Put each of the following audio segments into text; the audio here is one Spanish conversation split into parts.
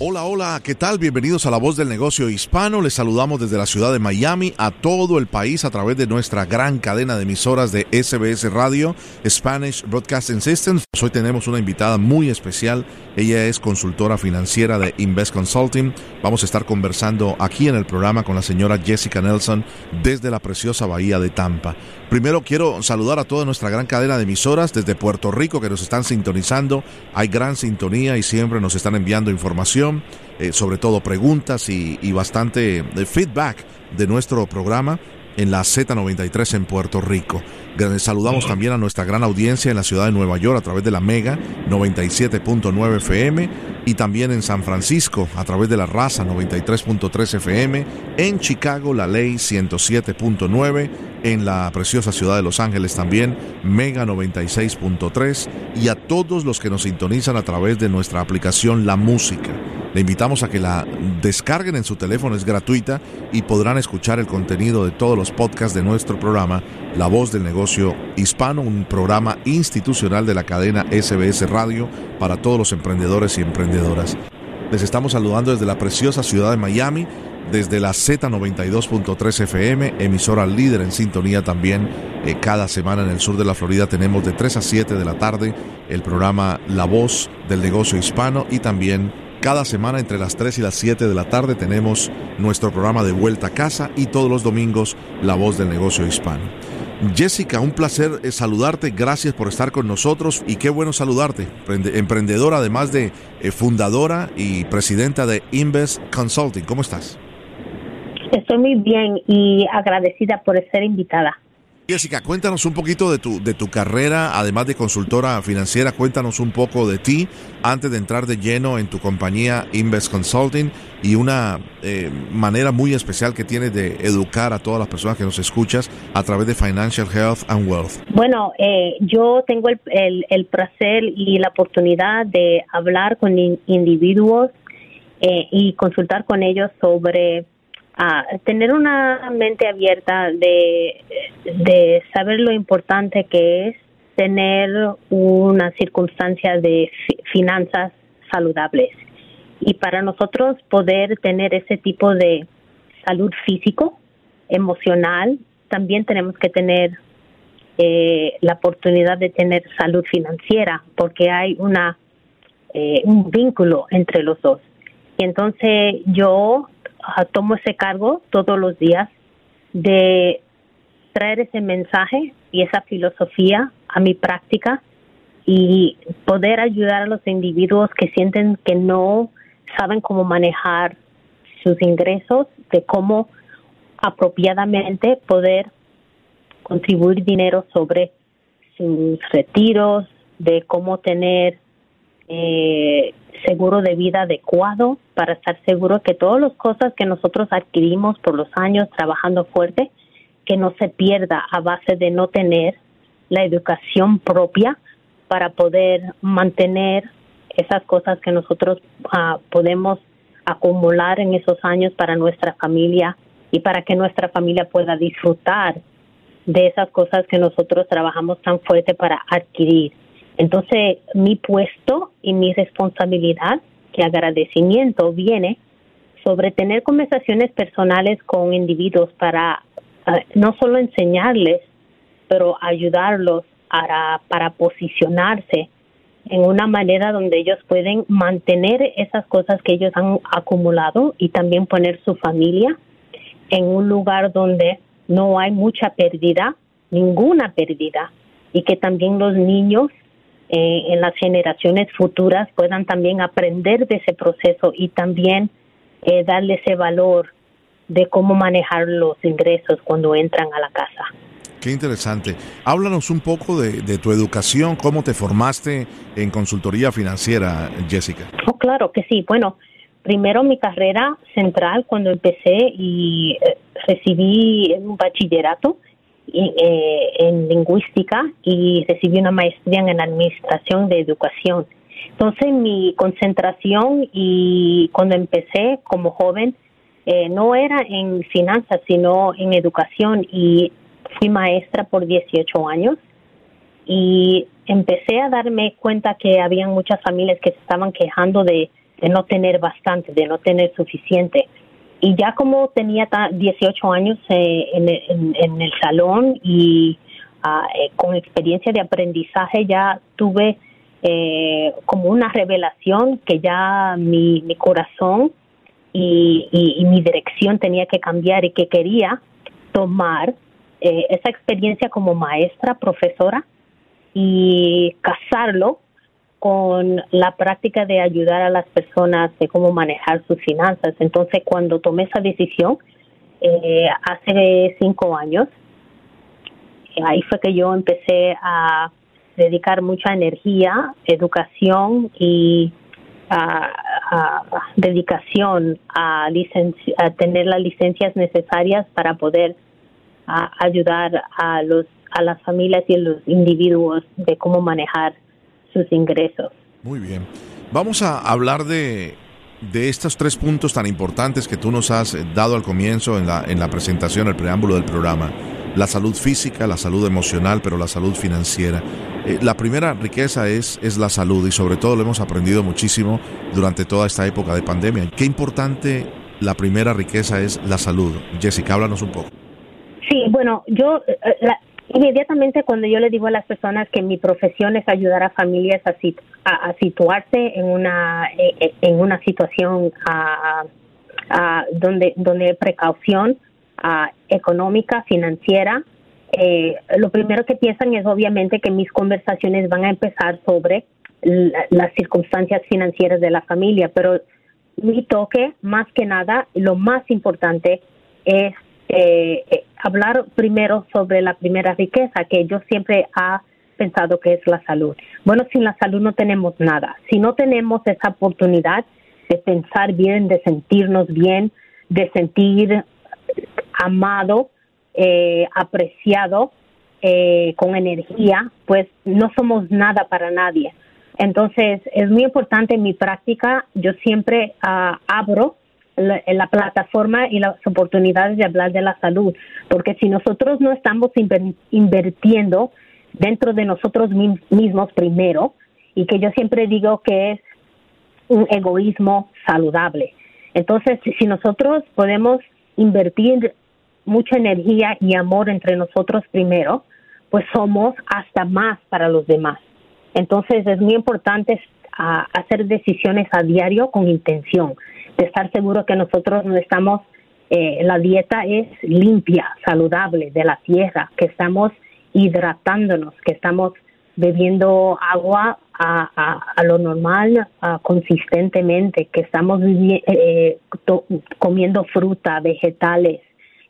Hola, hola, ¿qué tal? Bienvenidos a La Voz del Negocio Hispano. Les saludamos desde la ciudad de Miami a todo el país a través de nuestra gran cadena de emisoras de SBS Radio, Spanish Broadcasting Systems. Hoy tenemos una invitada muy especial. Ella es consultora financiera de Invest Consulting. Vamos a estar conversando aquí en el programa con la señora Jessica Nelson desde la preciosa bahía de Tampa. Primero quiero saludar a toda nuestra gran cadena de emisoras desde Puerto Rico que nos están sintonizando. Hay gran sintonía y siempre nos están enviando información eh, sobre todo preguntas y, bastante eh, feedback de nuestro programa en la Z93 en Puerto Rico. Saludamos también a nuestra gran audiencia en la ciudad de Nueva York a través de la Mega 97.9 FM y también en San Francisco a través de la Raza 93.3 FM, en Chicago la Ley 107.9, en la preciosa ciudad de Los Ángeles también Mega 96.3 y a todos los que nos sintonizan a través de nuestra aplicación La Música. Le invitamos a que la descarguen en su teléfono, es gratuita y podrán escuchar el contenido de todos los podcasts de nuestro programa La Voz del Negocio Hispano, un programa institucional de la cadena SBS Radio para todos los emprendedores y emprendedoras. Les estamos saludando desde la preciosa ciudad de Miami, desde la Z92.3 FM, emisora líder en sintonía también. Eh, cada semana en el sur de la Florida tenemos de 3 a 7 de la tarde el programa La Voz del Negocio Hispano y también cada semana entre las 3 y las 7 de la tarde tenemos nuestro programa de vuelta a casa y todos los domingos La Voz del Negocio Hispano. Jessica, un placer eh, saludarte, gracias por estar con nosotros y qué bueno saludarte, emprendedora además de eh, fundadora y presidenta de Invest Consulting. ¿Cómo estás? Estoy muy bien y agradecida por ser invitada. Jessica, cuéntanos un poquito de tu, de tu carrera, además de consultora financiera, cuéntanos un poco de ti antes de entrar de lleno en tu compañía Invest Consulting y una eh, manera muy especial que tienes de educar a todas las personas que nos escuchas a través de Financial Health and Wealth. Bueno, eh, yo tengo el, el, placer y la oportunidad de hablar con individuos eh, y consultar con ellos sobre tener una mente abierta de, de saber lo importante que es tener una circunstancia de finanzas saludables. Y para nosotros poder tener ese tipo de salud físico, emocional, también tenemos que tener eh, la oportunidad de tener salud financiera, porque hay una eh, un vínculo entre los dos. Y entonces yo tomo ese cargo todos los días de traer ese mensaje y esa filosofía a mi práctica y poder ayudar a los individuos que sienten que no saben cómo manejar sus ingresos, de cómo apropiadamente poder contribuir dinero sobre sus retiros, de cómo tener eh, seguro de vida adecuado para estar seguro que todas las cosas que nosotros adquirimos por los años trabajando fuerte, que no se pierda a base de no tener la educación propia para poder mantener esas cosas que nosotros ah, podemos acumular en esos años para nuestra familia y para que nuestra familia pueda disfrutar de esas cosas que nosotros trabajamos tan fuerte para adquirir. Entonces, mi puesto y mi responsabilidad, que agradecimiento viene sobre tener conversaciones personales con individuos para eh, no solo enseñarles, pero ayudarlos para, para posicionarse en una manera donde ellos pueden mantener esas cosas que ellos han acumulado y también poner su familia en un lugar donde no hay mucha pérdida, ninguna pérdida, y que también los niños eh, en las generaciones futuras puedan también aprender de ese proceso y también eh, darle ese valor de cómo manejar los ingresos cuando entran a la casa. Qué interesante. Háblanos un poco de, tu educación, cómo te formaste en consultoría financiera, Jessica. Oh, claro que sí. Bueno, primero mi carrera central cuando empecé y eh, recibí un bachillerato eh, en lingüística y recibí una maestría en administración de educación. Entonces mi concentración y cuando empecé como joven eh, no era en finanzas, sino en educación y fui maestra por 18 años y empecé a darme cuenta que había muchas familias que se estaban quejando de, no tener bastante, de no tener suficiente. Y ya como tenía 18 años eh, en, el salón y ah, eh, con experiencia de aprendizaje ya tuve como una revelación que ya mi, mi corazón y, mi dirección tenía que cambiar y que quería tomar eh, esa experiencia como maestra, profesora y casarlo con la práctica de ayudar a las personas de cómo manejar sus finanzas. Entonces, cuando tomé esa decisión, eh, hace cinco años, ahí fue que yo empecé a dedicar mucha energía, educación y a, dedicación a, a tener las licencias necesarias para poder ayudar a los a las familias y a los individuos de cómo manejar sus ingresos. Muy bien. Vamos a hablar de, de estos tres puntos tan importantes que tú nos has dado al comienzo en la, en la presentación, el preámbulo del programa. La salud física, la salud emocional, pero la salud financiera. Eh, la primera riqueza es, es la salud y sobre todo lo hemos aprendido muchísimo durante toda esta época de pandemia. Qué importante la primera riqueza es la salud. Jessica, háblanos un poco. Sí, bueno, yo eh, inmediatamente cuando yo le digo a las personas que mi profesión es ayudar a familias a, a, situarse en una eh, en una situación a, donde donde hay precaución económica, financiera, eh, lo primero que piensan es obviamente que mis conversaciones van a empezar sobre las circunstancias financieras de la familia, pero mi toque, más que nada, lo más importante es eh, eh, hablar primero sobre la primera riqueza, que yo siempre ha pensado que es la salud. Bueno, sin la salud no tenemos nada. Si no tenemos esa oportunidad de pensar bien, de sentirnos bien, de sentir amado, eh, apreciado, eh, con energía, pues no somos nada para nadie. Entonces, es muy importante en mi práctica, yo siempre ah, abro la, la, plataforma y las oportunidades de hablar de la salud, porque si nosotros no estamos invirtiendo dentro de nosotros mismos primero, y que yo siempre digo que es un egoísmo saludable. Entonces, si nosotros podemos invertir mucha energía y amor entre nosotros primero, pues somos hasta más para los demás. Entonces es muy importante hacer decisiones a diario con intención, de estar seguro que nosotros no estamos, eh, la dieta es limpia, saludable de la tierra, que estamos hidratándonos, que estamos bebiendo agua a, lo normal consistentemente, que estamos eh, comiendo fruta, vegetales,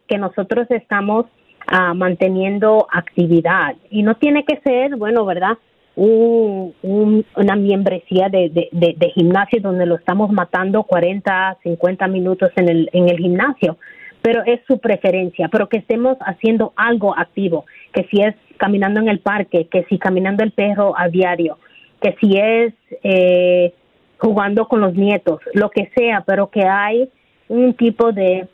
que nosotros estamos ah, manteniendo actividad. Y no tiene que ser, bueno, ¿verdad? Un, una membresía de, de, gimnasio donde lo estamos matando 40, 50 minutos en el, en el gimnasio, pero es su preferencia, pero que estemos haciendo algo activo, que si es caminando en el parque, que si caminando el perro a diario, que si es eh, jugando con los nietos, lo que sea, pero que hay un tipo de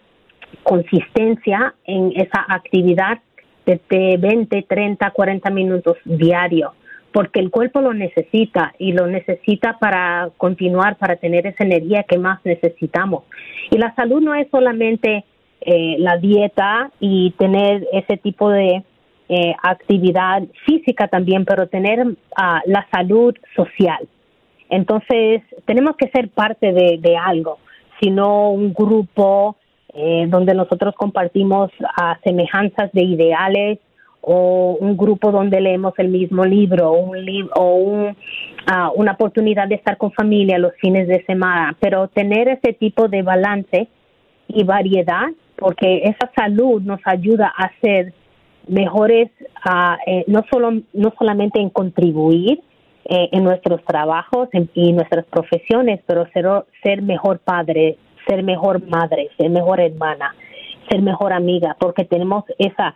consistencia en esa actividad de 20, 30, 40 minutos diario, porque el cuerpo lo necesita y lo necesita para continuar, para tener esa energía que más necesitamos. Y la salud no es solamente eh, la dieta y tener ese tipo de eh, actividad física también, pero tener ah, la salud social. Entonces, tenemos que ser parte de, algo, sino un grupo, eh, donde nosotros compartimos a semejanzas de ideales o un grupo donde leemos el mismo libro un o un, una oportunidad de estar con familia los fines de semana, pero tener ese tipo de balance y variedad, porque esa salud nos ayuda a ser mejores, ah, eh, no, solo, no solamente en contribuir eh, en nuestros trabajos y nuestras profesiones, pero ser, ser mejor padre, ser mejor madre, ser mejor hermana, ser mejor amiga, porque tenemos esa,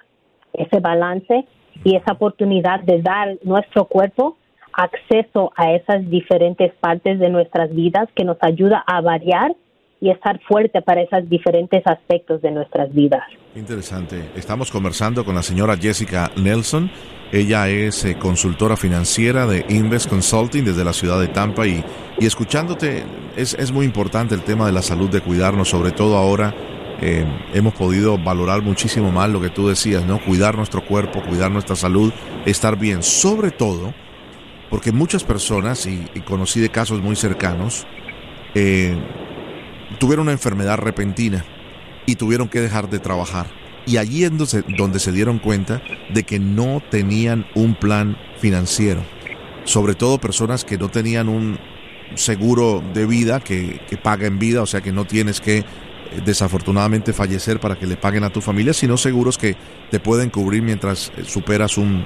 ese balance y esa oportunidad de dar nuestro cuerpo acceso a esas diferentes partes de nuestras vidas que nos ayuda a variar y estar fuerte para esos diferentes aspectos de nuestras vidas. Interesante. Estamos conversando con la señora Jessica Nelson. Ella es eh, consultora financiera de Invest Consulting desde la ciudad de Tampa y, y escuchándote es, es, muy importante el tema de la salud, de cuidarnos, sobre todo ahora eh, hemos podido valorar muchísimo más lo que tú decías, ¿no? Cuidar nuestro cuerpo, cuidar nuestra salud, estar bien, sobre todo porque muchas personas, y, conocí de casos muy cercanos, eh, tuvieron una enfermedad repentina y tuvieron que dejar de trabajar. Y allí es donde, se dieron cuenta de que no tenían un plan financiero. Sobre todo personas que no tenían un seguro de vida que, que paga en vida, o sea que no tienes que desafortunadamente fallecer para que le paguen a tu familia, sino seguros que te pueden cubrir mientras eh, superas un,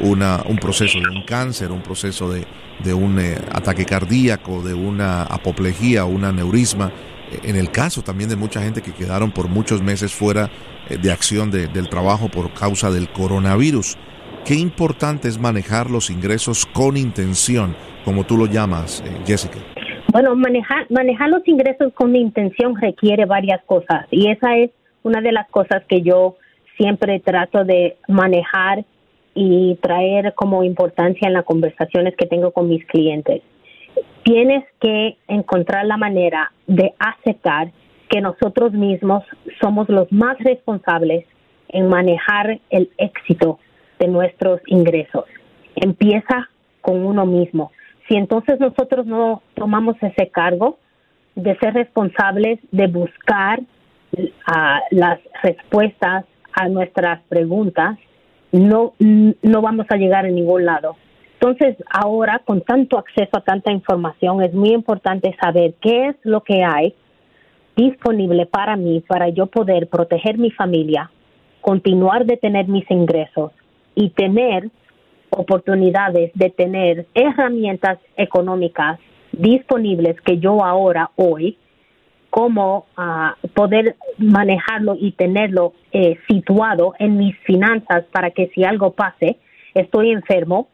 un proceso de un cáncer, un proceso de, de un eh, ataque cardíaco, de una apoplejía, un aneurisma. En el caso también de mucha gente que quedaron por muchos meses fuera eh, de acción del trabajo por causa del coronavirus. Qué importante es manejar los ingresos con intención, como tú lo llamas, eh, Jessica. Bueno, manejar, manejar los ingresos con intención requiere varias cosas y esa es una de las cosas que yo siempre trato de manejar y traer como importancia en las conversaciones que tengo con mis clientes. Tienes que encontrar la manera de aceptar que nosotros mismos somos los más responsables en manejar el éxito de nuestros ingresos. Empieza con uno mismo. Si entonces nosotros no tomamos ese cargo de ser responsables de buscar ah, las respuestas a nuestras preguntas, no, no vamos a llegar a ningún lado. Entonces, ahora, con tanto acceso a tanta información, es muy importante saber qué es lo que hay disponible para mí, para yo poder proteger mi familia, continuar de tener mis ingresos y tener oportunidades de tener herramientas económicas disponibles que yo ahora, hoy, cómo ah, poder manejarlo y tenerlo eh, situado en mis finanzas para que si algo pase, estoy enfermo,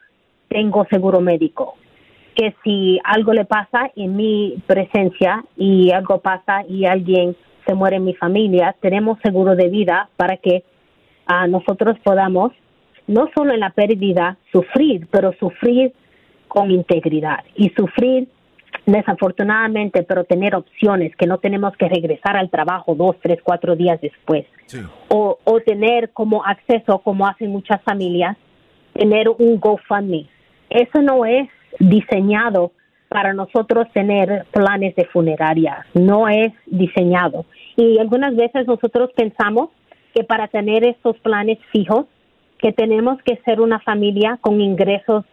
tengo seguro médico. Que si algo le pasa en mi presencia y algo pasa y alguien se muere en mi familia, tenemos seguro de vida para que uh, nosotros podamos, no solo en la pérdida, sufrir, pero sufrir con integridad y sufrir desafortunadamente, pero tener opciones que no tenemos que regresar al trabajo dos, tres, cuatro días después. O, o tener como acceso, como hacen muchas familias, tener un GoFundMe. Eso no es diseñado para nosotros tener planes de funeraria, no es diseñado. Y algunas veces nosotros pensamos que para tener estos planes fijos, que tenemos que ser una familia con ingresos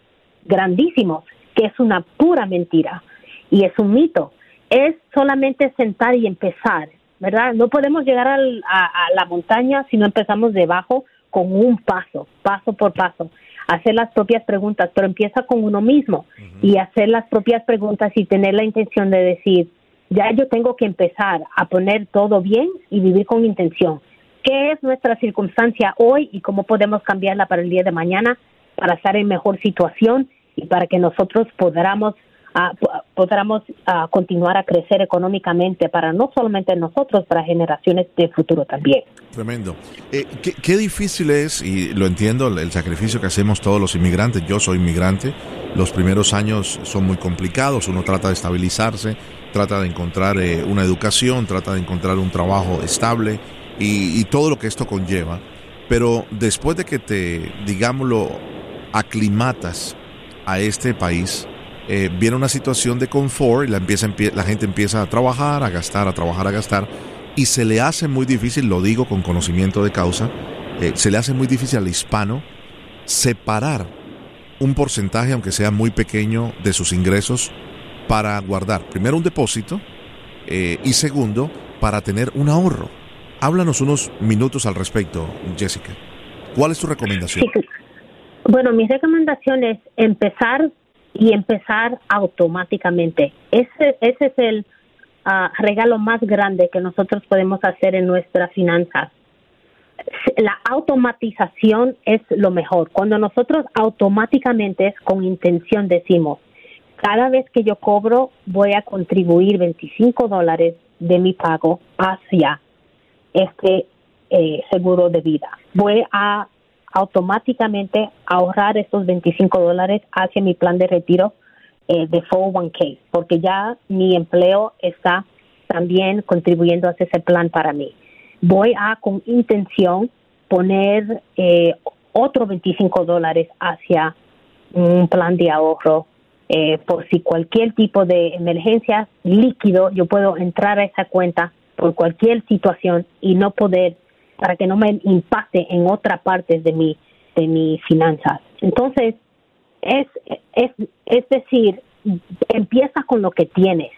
grandísimos, que es una pura mentira y es un mito. Es solamente sentar y empezar, ¿verdad? No podemos llegar a, la montaña si no empezamos debajo con un paso, paso por paso. Hacer las propias preguntas, pero empieza con uno mismo y hacer las propias preguntas y tener la intención de decir, ya yo tengo que empezar a poner todo bien y vivir con intención. ¿Qué es nuestra circunstancia hoy y cómo podemos cambiarla para el día de mañana para estar en mejor situación y para que nosotros podamos podamos continuar a crecer económicamente para no solamente nosotros, para generaciones de futuro también. Tremendo. Eh, qué, difícil es, y lo entiendo, el sacrificio que hacemos todos los inmigrantes. Yo soy inmigrante. Los primeros años son muy complicados. Uno trata de estabilizarse, trata de encontrar eh, una educación, trata de encontrar un trabajo estable y, todo lo que esto conlleva. Pero después de que te, digámoslo, aclimatas a este país, eh, viene una situación de confort y la, empieza, la gente empieza a trabajar, a gastar, a trabajar, a gastar, y se le hace muy difícil, lo digo con conocimiento de causa, eh, se le hace muy difícil al hispano separar un porcentaje, aunque sea muy pequeño, de sus ingresos para guardar, primero un depósito eh, y segundo, para tener un ahorro. Háblanos unos minutos al respecto, Jessica. ¿Cuál es tu recomendación? Bueno, mi recomendación es empezar y empezar automáticamente. Ese, ese es el ah, regalo más grande que nosotros podemos hacer en nuestras finanzas. La automatización es lo mejor. Cuando nosotros automáticamente con intención decimos, cada vez que yo cobro voy a contribuir 25 dólares de mi pago hacia este eh, seguro de vida. Voy a automáticamente ahorrar esos 25 dólares hacia mi plan de retiro eh, de 401k, porque ya mi empleo está también contribuyendo hacia ese plan para mí. Voy a, con intención, poner eh, otros 25 dólares hacia un plan de ahorro eh, por si cualquier tipo de emergencia líquido, yo puedo entrar a esa cuenta por cualquier situación y no poder para que no me impacte en otra parte de mi, de mi finanzas. Entonces, es, es, es decir, empieza con lo que tienes.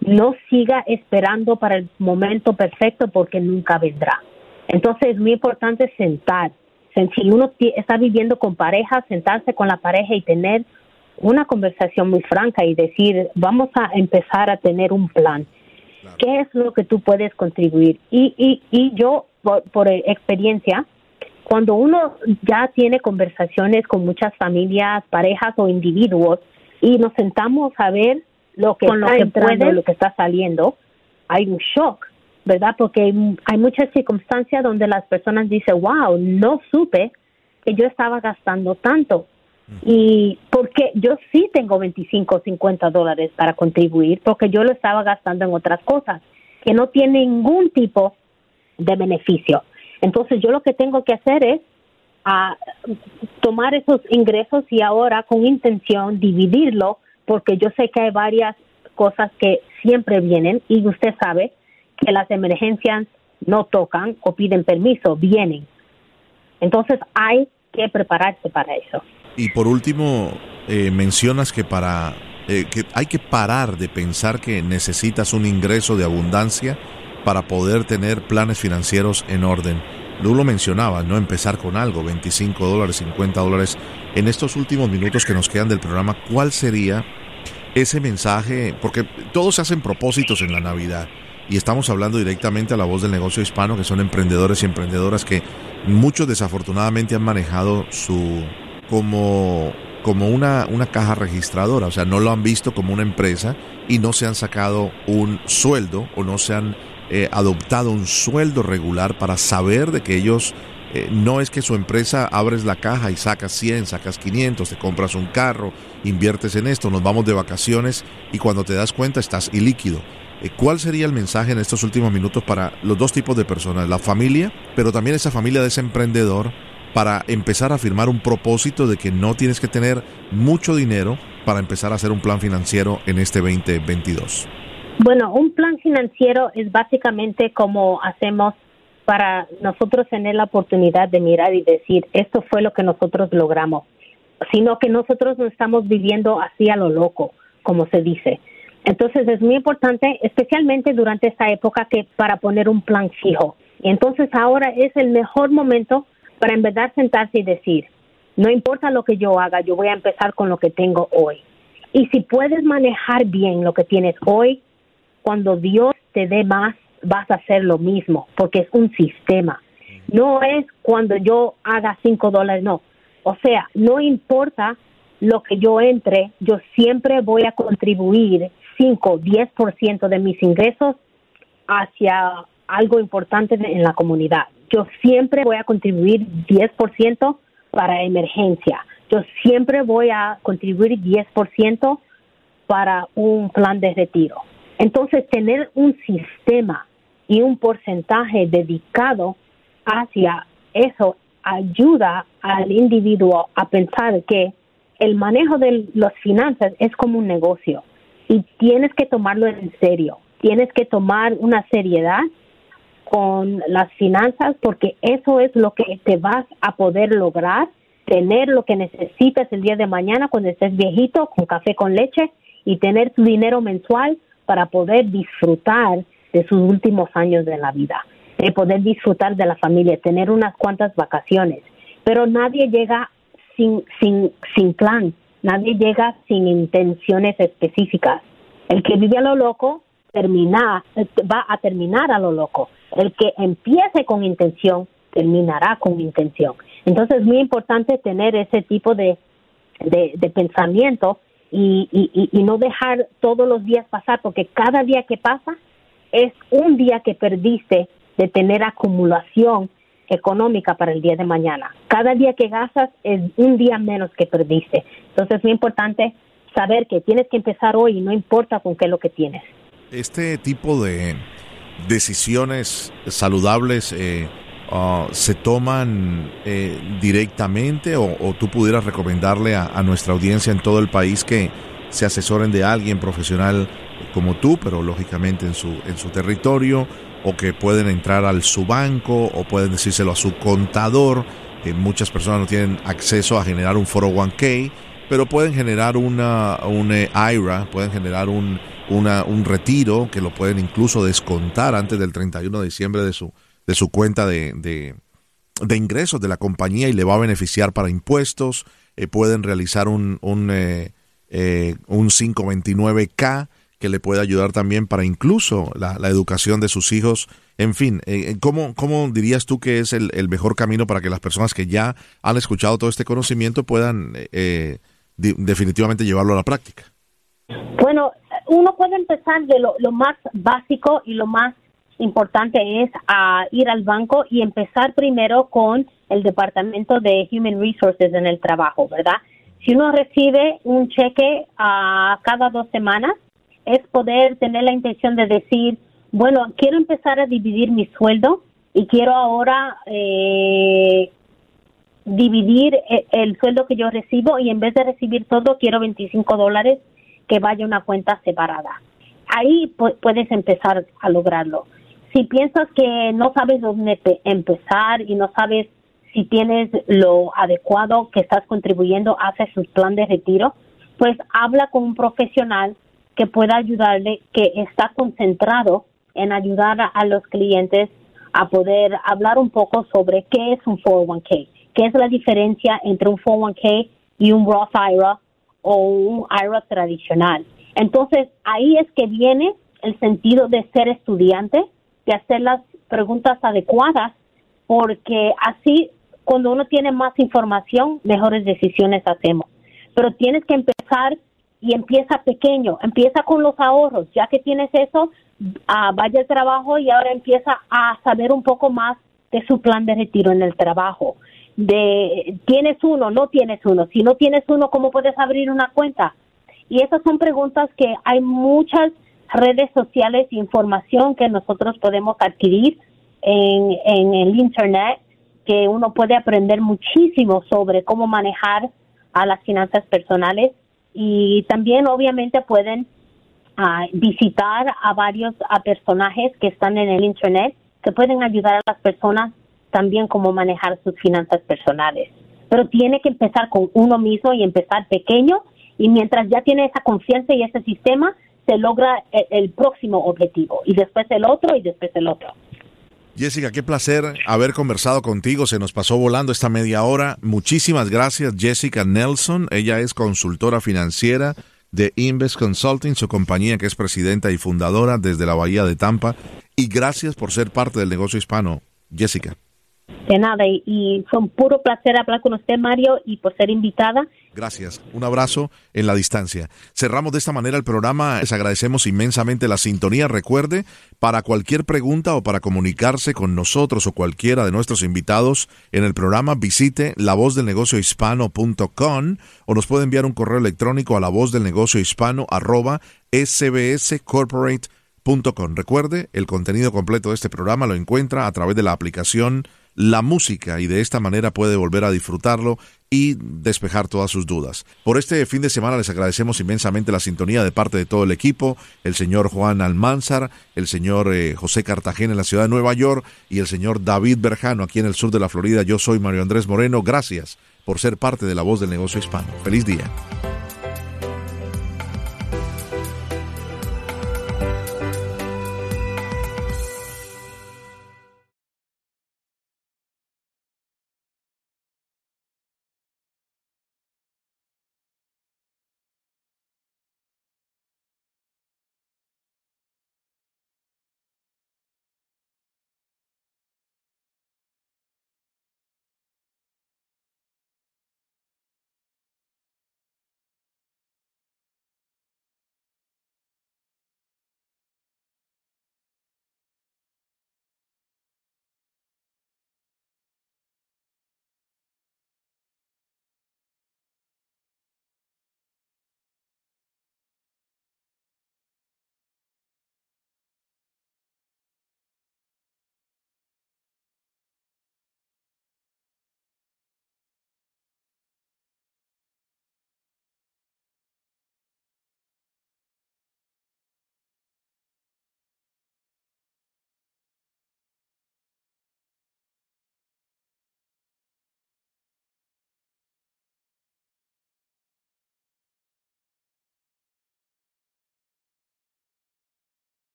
No siga esperando para el momento perfecto porque nunca vendrá. Entonces, es muy importante sentar. Si uno está viviendo con pareja, sentarse con la pareja y tener una conversación muy franca y decir, vamos a empezar a tener un plan. ¿Qué es lo que tú puedes contribuir? Y, y, y yo por, experiencia, cuando uno ya tiene conversaciones con muchas familias, parejas o individuos y nos sentamos a ver lo que está entrando, lo que está saliendo, hay un shock, ¿verdad? Porque hay, muchas circunstancias donde las personas dicen, wow, no supe que yo estaba gastando tanto. Y porque yo sí tengo 25 o 50 dólares para contribuir, porque yo lo estaba gastando en otras cosas que no tienen ningún tipo de beneficio. Entonces yo lo que tengo que hacer es a, tomar esos ingresos y ahora con intención dividirlo porque yo sé que hay varias cosas que siempre vienen y usted sabe que las emergencias no tocan o piden permiso, vienen. Entonces hay que prepararse para eso. Y por último, eh, mencionas que para eh, que hay que parar de pensar que necesitas un ingreso de abundancia para poder tener planes financieros en orden. Tú lo mencionabas, ¿no? Empezar con algo, 25 dólares, 50 dólares. En estos últimos minutos que nos quedan del programa, ¿cuál sería ese mensaje? Porque todos se hacen propósitos en la Navidad y estamos hablando directamente a la voz del negocio hispano, que son emprendedores y emprendedoras que muchos desafortunadamente han manejado su como como una, una caja registradora, o sea, no lo han visto como una empresa y no se han sacado un sueldo o no se han eh, adoptado un sueldo regular para saber de que ellos eh, no es que su empresa abres la caja y sacas 100, sacas 500, te compras un carro, inviertes en esto, nos vamos de vacaciones y cuando te das cuenta estás ilíquido. Eh, ¿Cuál sería el mensaje en estos últimos minutos para los dos tipos de personas? La familia, pero también esa familia de ese emprendedor para empezar a firmar un propósito de que no tienes que tener mucho dinero para empezar a hacer un plan financiero en este 2022. Bueno, un plan financiero es básicamente como hacemos para nosotros tener la oportunidad de mirar y decir, esto fue lo que nosotros logramos, sino que nosotros no estamos viviendo así a lo loco, como se dice. Entonces es muy importante, especialmente durante esta época, que para poner un plan fijo. Y entonces ahora es el mejor momento para en verdad sentarse y decir, no importa lo que yo haga, yo voy a empezar con lo que tengo hoy. Y si puedes manejar bien lo que tienes hoy, cuando Dios te dé más, vas a hacer lo mismo, porque es un sistema. No es cuando yo haga cinco dólares, no. O sea, no importa lo que yo entre, yo siempre voy a contribuir 5, 10% de mis ingresos hacia algo importante en la comunidad. Yo siempre voy a contribuir 10% para emergencia. Yo siempre voy a contribuir 10% para un plan de retiro. Entonces, tener un sistema y un porcentaje dedicado hacia eso ayuda al individuo a pensar que el manejo de las finanzas es como un negocio y tienes que tomarlo en serio, tienes que tomar una seriedad con las finanzas porque eso es lo que te vas a poder lograr, tener lo que necesitas el día de mañana cuando estés viejito con café con leche y tener tu dinero mensual para poder disfrutar de sus últimos años de la vida, de poder disfrutar de la familia, tener unas cuantas vacaciones. pero nadie llega sin, sin, sin plan, nadie llega sin intenciones específicas. El que vive a lo loco termina, va a terminar a lo loco. El que empiece con intención terminará con intención. Entonces es muy importante tener ese tipo de, de, pensamiento y, y, no dejar todos los días pasar, porque cada día que pasa es un día que perdiste de tener acumulación económica para el día de mañana. Cada día que gastas es un día menos que perdiste. Entonces es muy importante saber que tienes que empezar hoy y no importa con qué lo que tienes. Este tipo de decisiones saludables Ah, se toman eh, directamente o, tú pudieras recomendarle a, nuestra audiencia en todo el país que se asesoren de alguien profesional como tú, pero lógicamente en su, en su territorio, o que pueden entrar al su banco o pueden decírselo a su contador. Eh, muchas personas no tienen acceso a generar un 401k, pero pueden generar una, un eh, IRA, pueden generar un, una, un retiro que lo pueden incluso descontar antes del 31 de diciembre de su, de su cuenta de, de, ingresos de la compañía y le va a beneficiar para impuestos. Eh, pueden realizar un, un, eh, eh, un 529K que le puede ayudar también para incluso la, educación de sus hijos. En fin, ¿cómo, ¿cómo, dirías tú que es el, el, mejor camino para que las personas que ya han escuchado todo este conocimiento puedan definitivamente llevarlo a la práctica? Bueno, uno puede empezar de lo, lo más básico y lo más importante es a ir al banco y empezar primero con el departamento de Human Resources en el trabajo, ¿verdad? Si uno recibe un cheque a cada dos semanas, es poder tener la intención de decir, bueno, quiero empezar a dividir mi sueldo y quiero ahora eh, dividir e, el, sueldo que yo recibo y en vez de recibir todo, quiero 25 dólares que vaya una cuenta separada. Ahí puedes empezar a lograrlo si piensas que no sabes dónde empezar y no sabes si tienes lo adecuado que estás contribuyendo hacia su plan de retiro, pues habla con un profesional que pueda ayudarle, que está concentrado en ayudar a, los clientes a poder hablar un poco sobre qué es un 401k, qué es la diferencia entre un 401k y un Roth IRA o un IRA tradicional. Entonces, ahí es que viene el sentido de ser estudiante, de hacer las preguntas adecuadas, porque así cuando uno tiene más información, mejores decisiones hacemos. Pero tienes que empezar y empieza pequeño, empieza con los ahorros, ya que tienes eso, ah, vaya al trabajo y ahora empieza a saber un poco más de su plan de retiro en el trabajo. De tienes uno, no tienes uno, si no tienes uno, ¿cómo puedes abrir una cuenta? Y esas son preguntas que hay muchas redes sociales información que nosotros podemos adquirir en, en el Internet, que uno puede aprender muchísimo sobre cómo manejar a las finanzas personales. Y también obviamente pueden ah, visitar a varios a personajes que están en el Internet que pueden ayudar a las personas también cómo manejar sus finanzas personales. Pero tiene que empezar con uno mismo y empezar pequeño y mientras ya tiene esa confianza y ese sistema, se logra el, próximo objetivo y después el otro y después el otro. Jessica, qué placer haber conversado contigo. Se nos pasó volando esta media hora. Muchísimas gracias, Jessica Nelson. Ella es consultora financiera de Invest Consulting, su compañía que es presidenta y fundadora desde la Bahía de Tampa. Y gracias por ser parte del negocio hispano, Jessica. De nada, y, fue un puro placer hablar con usted, Mario, y por ser invitada. Gracias. Un abrazo en la distancia. Cerramos de esta manera el programa. Les agradecemos inmensamente la sintonía. Recuerde, para cualquier pregunta o para comunicarse con nosotros o cualquiera de nuestros invitados en el programa, visite lavozdelnegociohispano.com o nos puede enviar un correo electrónico a la voz del negocio hispano arroba sbscorporate.com. Recuerde, el contenido completo de este programa lo encuentra a través de la aplicación la música y de esta manera puede volver a disfrutarlo y despejar todas sus dudas. Por este fin de semana les agradecemos inmensamente la sintonía de parte de todo el equipo, el señor Juan Almanzar, el señor eh, José Cartagena en la ciudad de Nueva York y el señor David Berjano aquí en el sur de la Florida. Yo soy Mario Andrés Moreno. Gracias por ser parte de la voz del negocio hispano. Feliz día.